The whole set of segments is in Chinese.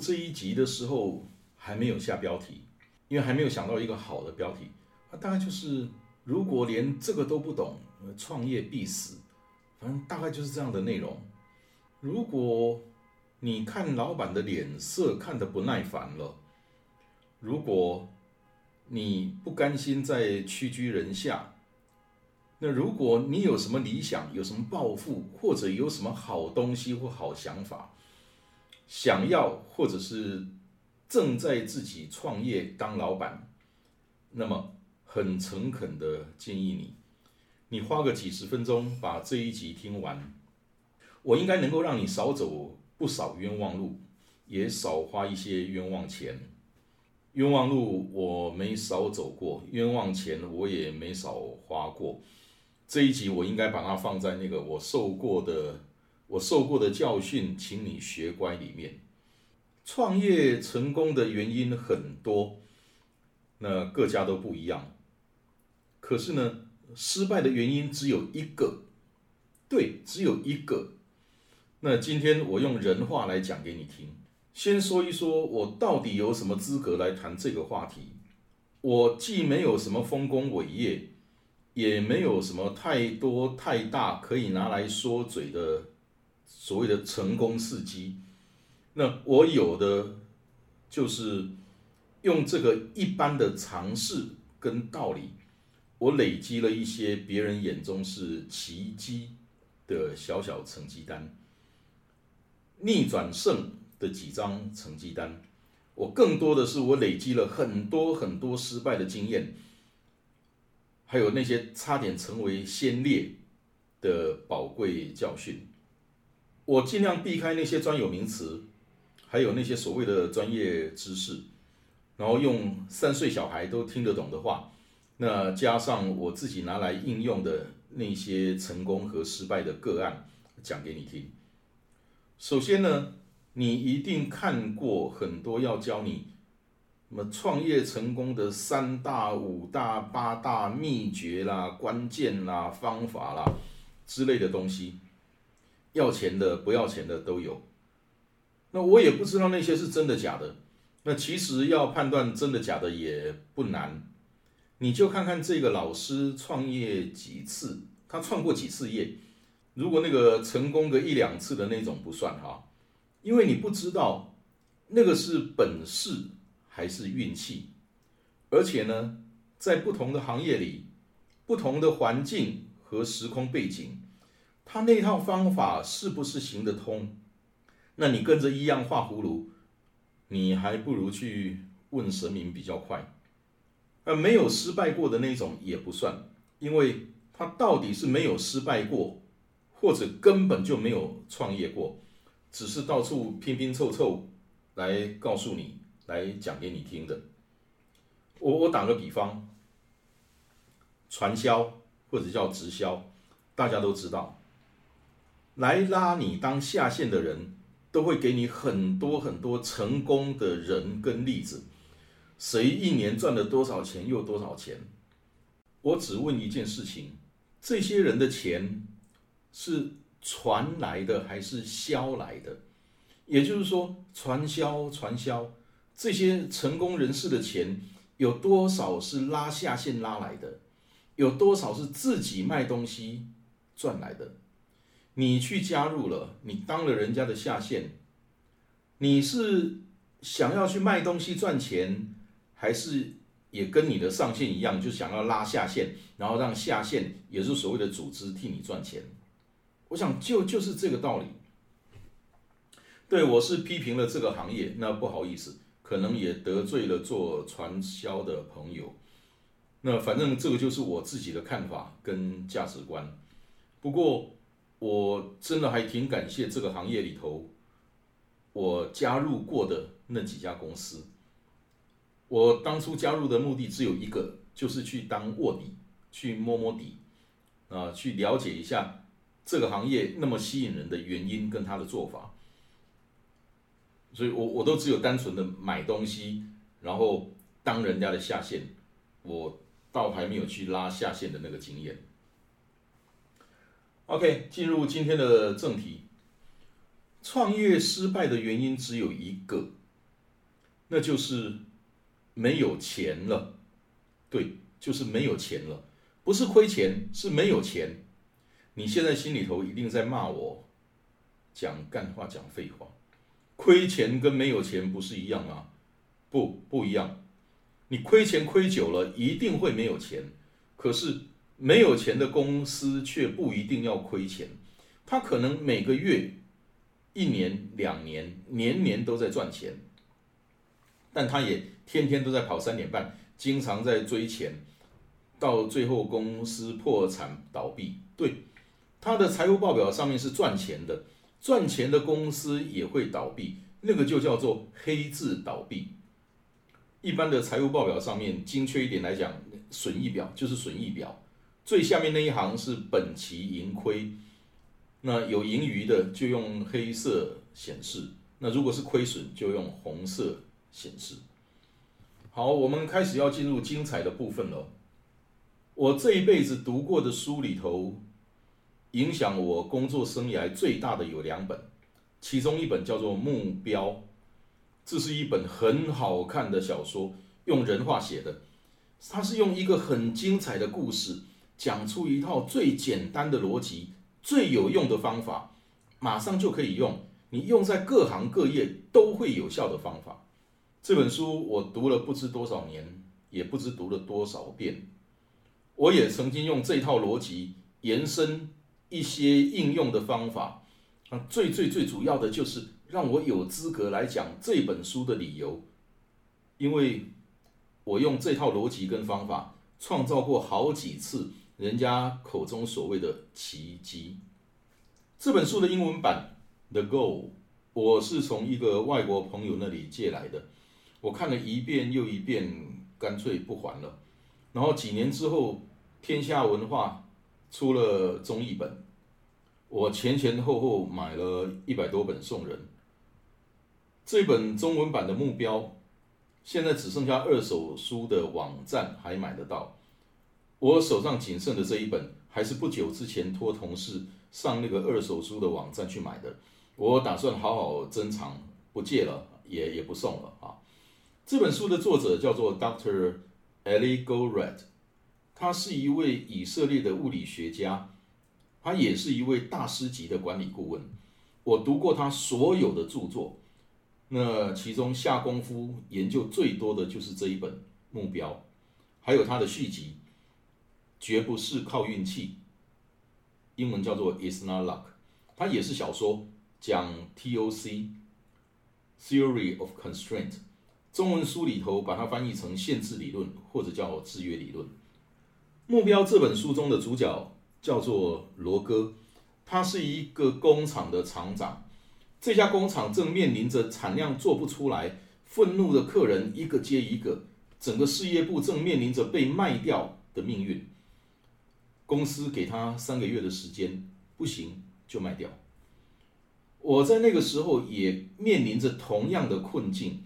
这一集的时候还没有下标题。因为还没有想到一个好的标题，那大概就是如果连这个都不懂，创业必死。反正大概就是这样的内容。如果你看老板的脸色看得不耐烦了，如果你不甘心再屈居人下，那如果你有什么理想、有什么抱负，或者有什么好东西或好想法，想要或者是。正在自己创业当老板，那么很诚恳的建议你，你花个几十分钟把这一集听完，我应该能够让你少走不少冤枉路，也少花一些冤枉钱。冤枉路我没少走过，冤枉钱我也没少花过。这一集我应该把它放在那个我受过的我受过的教训，请你学乖里面。创业成功的原因很多，那各家都不一样。可是呢，失败的原因只有一个，对，只有一个。那今天我用人话来讲给你听。先说一说，我到底有什么资格来谈这个话题？我既没有什么丰功伟业，也没有什么太多太大可以拿来说嘴的所谓的成功事迹。那我有的就是用这个一般的尝试跟道理，我累积了一些别人眼中是奇迹的小小成绩单，逆转胜的几张成绩单。我更多的是我累积了很多很多失败的经验，还有那些差点成为先烈的宝贵教训。我尽量避开那些专有名词。还有那些所谓的专业知识，然后用三岁小孩都听得懂的话，那加上我自己拿来应用的那些成功和失败的个案讲给你听。首先呢，你一定看过很多要教你什么创业成功的三大、五大、八大秘诀啦、关键啦、方法啦之类的东西，要钱的、不要钱的都有。那我也不知道那些是真的假的。那其实要判断真的假的也不难，你就看看这个老师创业几次，他创过几次业。如果那个成功个一两次的那种不算哈，因为你不知道那个是本事还是运气。而且呢，在不同的行业里、不同的环境和时空背景，他那套方法是不是行得通？那你跟着一样画葫芦，你还不如去问神明比较快。而没有失败过的那种也不算，因为他到底是没有失败过，或者根本就没有创业过，只是到处拼拼凑凑来告诉你，来讲给你听的。我我打个比方，传销或者叫直销，大家都知道，来拉你当下线的人。都会给你很多很多成功的人跟例子，谁一年赚了多少钱又多少钱？我只问一件事情：这些人的钱是传来的还是销来的？也就是说，传销传销这些成功人士的钱有多少是拉下线拉来的？有多少是自己卖东西赚来的？你去加入了，你当了人家的下线，你是想要去卖东西赚钱，还是也跟你的上线一样，就想要拉下线，然后让下线也是所谓的组织替你赚钱？我想就就是这个道理。对我是批评了这个行业，那不好意思，可能也得罪了做传销的朋友。那反正这个就是我自己的看法跟价值观。不过我真的还挺感谢这个行业里头我加入过的那几家公司。我当初加入的目的只有一个，就是去当卧底，去摸摸底，啊，去了解一下这个行业那么吸引人的原因跟他的做法。所以我我都只有单纯的买东西，然后当人家的下线，我倒还没有去拉下线的那个经验。OK，进入今天的正题，创业失败的原因只有一个，那就是。没有钱了，对，就是没有钱了，不是亏钱，是没有钱。你现在心里头一定在骂我，讲干话，讲废话。亏钱跟没有钱不是一样吗？不，不一样。你亏钱亏久了，一定会没有钱。可是没有钱的公司却不一定要亏钱，他可能每个月、一年、两年、年年都在赚钱，但他也。天天都在跑三点半，经常在追钱，到最后公司破产倒闭。对，他的财务报表上面是赚钱的，赚钱的公司也会倒闭，那个就叫做黑字倒闭。一般的财务报表上面，精确一点来讲，损益表就是损益表，最下面那一行是本期盈亏，那有盈余的就用黑色显示，那如果是亏损就用红色显示。好，我们开始要进入精彩的部分了。我这一辈子读过的书里头，影响我工作生涯最大的有两本，其中一本叫做《目标》，这是一本很好看的小说，用人话写的。它是用一个很精彩的故事，讲出一套最简单的逻辑、最有用的方法，马上就可以用，你用在各行各业都会有效的方法。这本书我读了不知多少年，也不知读了多少遍。我也曾经用这套逻辑延伸一些应用的方法。啊，最最最主要的就是让我有资格来讲这本书的理由，因为我用这套逻辑跟方法创造过好几次人家口中所谓的奇迹。这本书的英文版《The Goal》，我是从一个外国朋友那里借来的。我看了一遍又一遍，干脆不还了。然后几年之后，天下文化出了中译本，我前前后后买了一百多本送人。这本中文版的目标，现在只剩下二手书的网站还买得到。我手上仅剩的这一本，还是不久之前托同事上那个二手书的网站去买的。我打算好好珍藏，不借了，也也不送了啊。这本书的作者叫做 Dr. Eli Goldratt，他是一位以色列的物理学家，他也是一位大师级的管理顾问。我读过他所有的著作，那其中下功夫研究最多的就是这一本《目标》，还有他的续集，绝不是靠运气，英文叫做 It's Not Luck，它也是小说，讲 TOC，Theory of Constraint。中文书里头把它翻译成限制理论，或者叫制约理论。目标这本书中的主角叫做罗哥，他是一个工厂的厂长。这家工厂正面临着产量做不出来，愤怒的客人一个接一个，整个事业部正面临着被卖掉的命运。公司给他三个月的时间，不行就卖掉。我在那个时候也面临着同样的困境。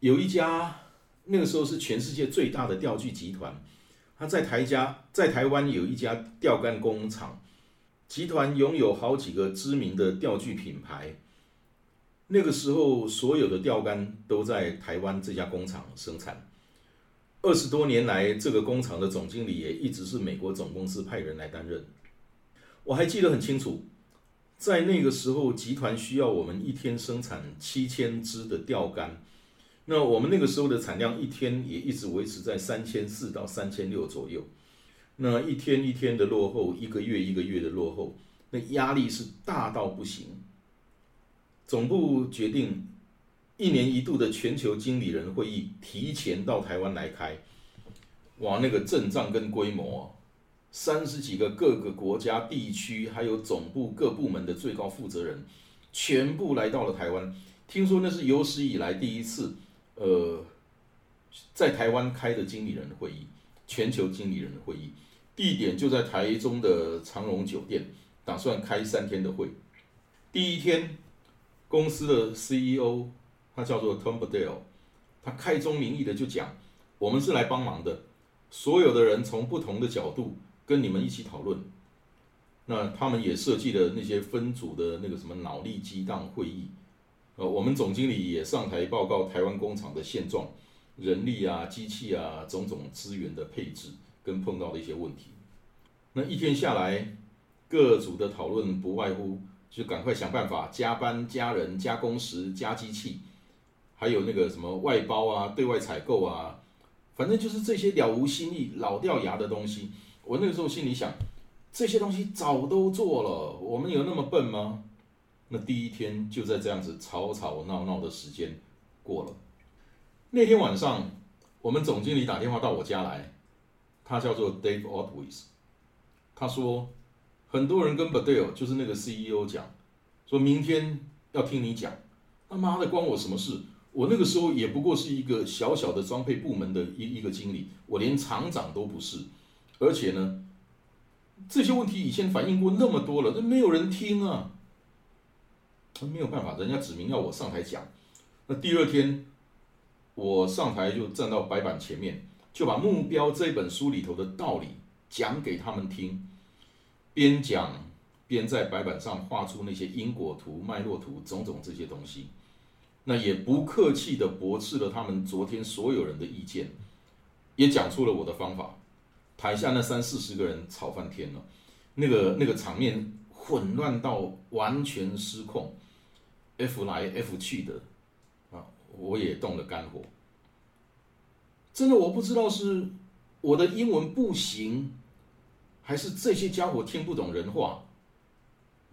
有一家那个时候是全世界最大的钓具集团，他在台家在台湾有一家钓竿工厂，集团拥有好几个知名的钓具品牌。那个时候所有的钓竿都在台湾这家工厂生产。二十多年来，这个工厂的总经理也一直是美国总公司派人来担任。我还记得很清楚，在那个时候，集团需要我们一天生产七千只的钓竿。那我们那个时候的产量一天也一直维持在三千四到三千六左右，那一天一天的落后，一个月一个月的落后，那压力是大到不行。总部决定一年一度的全球经理人会议提前到台湾来开，哇，那个阵仗跟规模，三十几个各个国家、地区，还有总部各部门的最高负责人，全部来到了台湾。听说那是有史以来第一次，呃，在台湾开的经理人会议，全球经理人的会议，地点就在台中的长荣酒店，打算开三天的会。第一天，公司的 CEO 他叫做 Tom Badell，他开宗明义的就讲，我们是来帮忙的。所有的人从不同的角度跟你们一起讨论，那他们也设计了那些分组的那个什么脑力激荡会议，呃，我们总经理也上台报告台湾工厂的现状、人力啊、机器啊种种资源的配置跟碰到的一些问题。那一天下来，各组的讨论不外乎就赶快想办法加班、加人、加工时、加机器，还有那个什么外包啊、对外采购啊。反正就是这些了无新意、老掉牙的东西。我那个时候心里想，这些东西早都做了，我们有那么笨吗？那第一天就在这样子吵吵闹闹的时间过了。那天晚上，我们总经理打电话到我家来，他叫做 Dave Otwis。他说，很多人跟 Badell 就是那个 CEO 讲，说明天要听你讲。他妈的，关我什么事？我那个时候也不过是一个小小的装配部门的一一个经理，我连厂长都不是，而且呢，这些问题以前反映过那么多了，那没有人听啊，没有办法，人家指明要我上台讲，那第二天我上台就站到白板前面，就把《目标》这本书里头的道理讲给他们听，边讲边在白板上画出那些因果图、脉络图，种种这些东西。那也不客气的驳斥了他们昨天所有人的意见，也讲出了我的方法。台下那三四十个人吵翻天了，那个那个场面混乱到完全失控，F 来 F 去的，啊，我也动了肝火。真的我不知道是我的英文不行，还是这些家伙听不懂人话。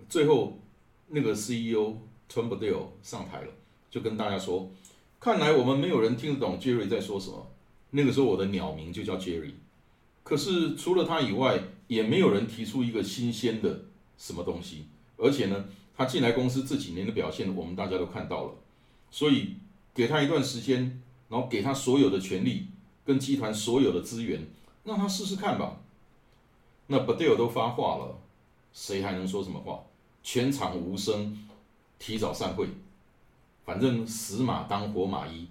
最后那个 CEO Tom Badell 上台了。就跟大家说，看来我们没有人听得懂 Jerry 在说什么。那个时候我的鸟名就叫 Jerry，可是除了他以外，也没有人提出一个新鲜的什么东西。而且呢，他进来公司这几年的表现，我们大家都看到了。所以给他一段时间，然后给他所有的权利跟集团所有的资源，让他试试看吧。那 b a d e l 都发话了，谁还能说什么话？全场无声，提早散会。反正死马当活马医，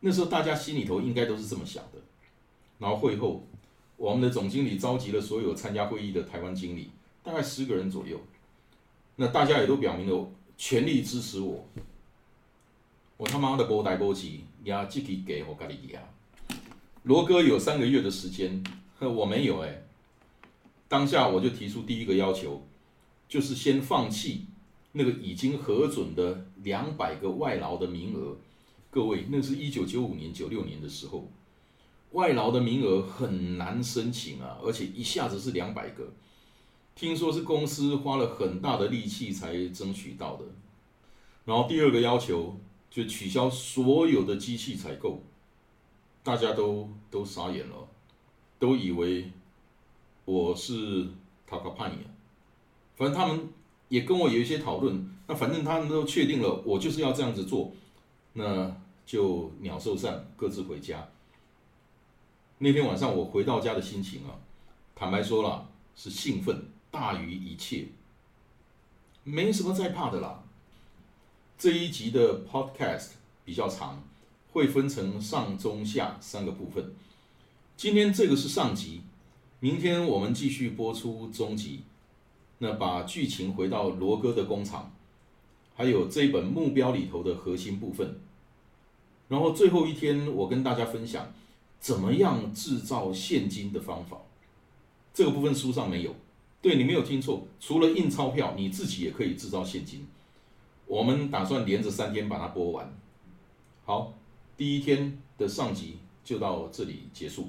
那时候大家心里头应该都是这么想的。然后会后，我们的总经理召集了所有参加会议的台湾经理，大概十个人左右。那大家也都表明了全力支持我。我他妈的波带波急，呀，自己给我咖喱呀。罗哥有三个月的时间，我没有哎。当下我就提出第一个要求，就是先放弃。那个已经核准的两百个外劳的名额，各位，那是一九九五年、九六年的时候，外劳的名额很难申请啊，而且一下子是两百个，听说是公司花了很大的力气才争取到的。然后第二个要求就取消所有的机器采购，大家都都傻眼了，都以为我是塔卡叛逆，反正他们。也跟我有一些讨论，那反正他们都确定了，我就是要这样子做，那就鸟兽散，各自回家。那天晚上我回到家的心情啊，坦白说了，是兴奋大于一切，没什么再怕的啦。这一集的 Podcast 比较长，会分成上中下三个部分。今天这个是上集，明天我们继续播出中集。那把剧情回到罗哥的工厂，还有这本目标里头的核心部分，然后最后一天我跟大家分享怎么样制造现金的方法。这个部分书上没有，对你没有听错，除了印钞票，你自己也可以制造现金。我们打算连着三天把它播完。好，第一天的上集就到这里结束。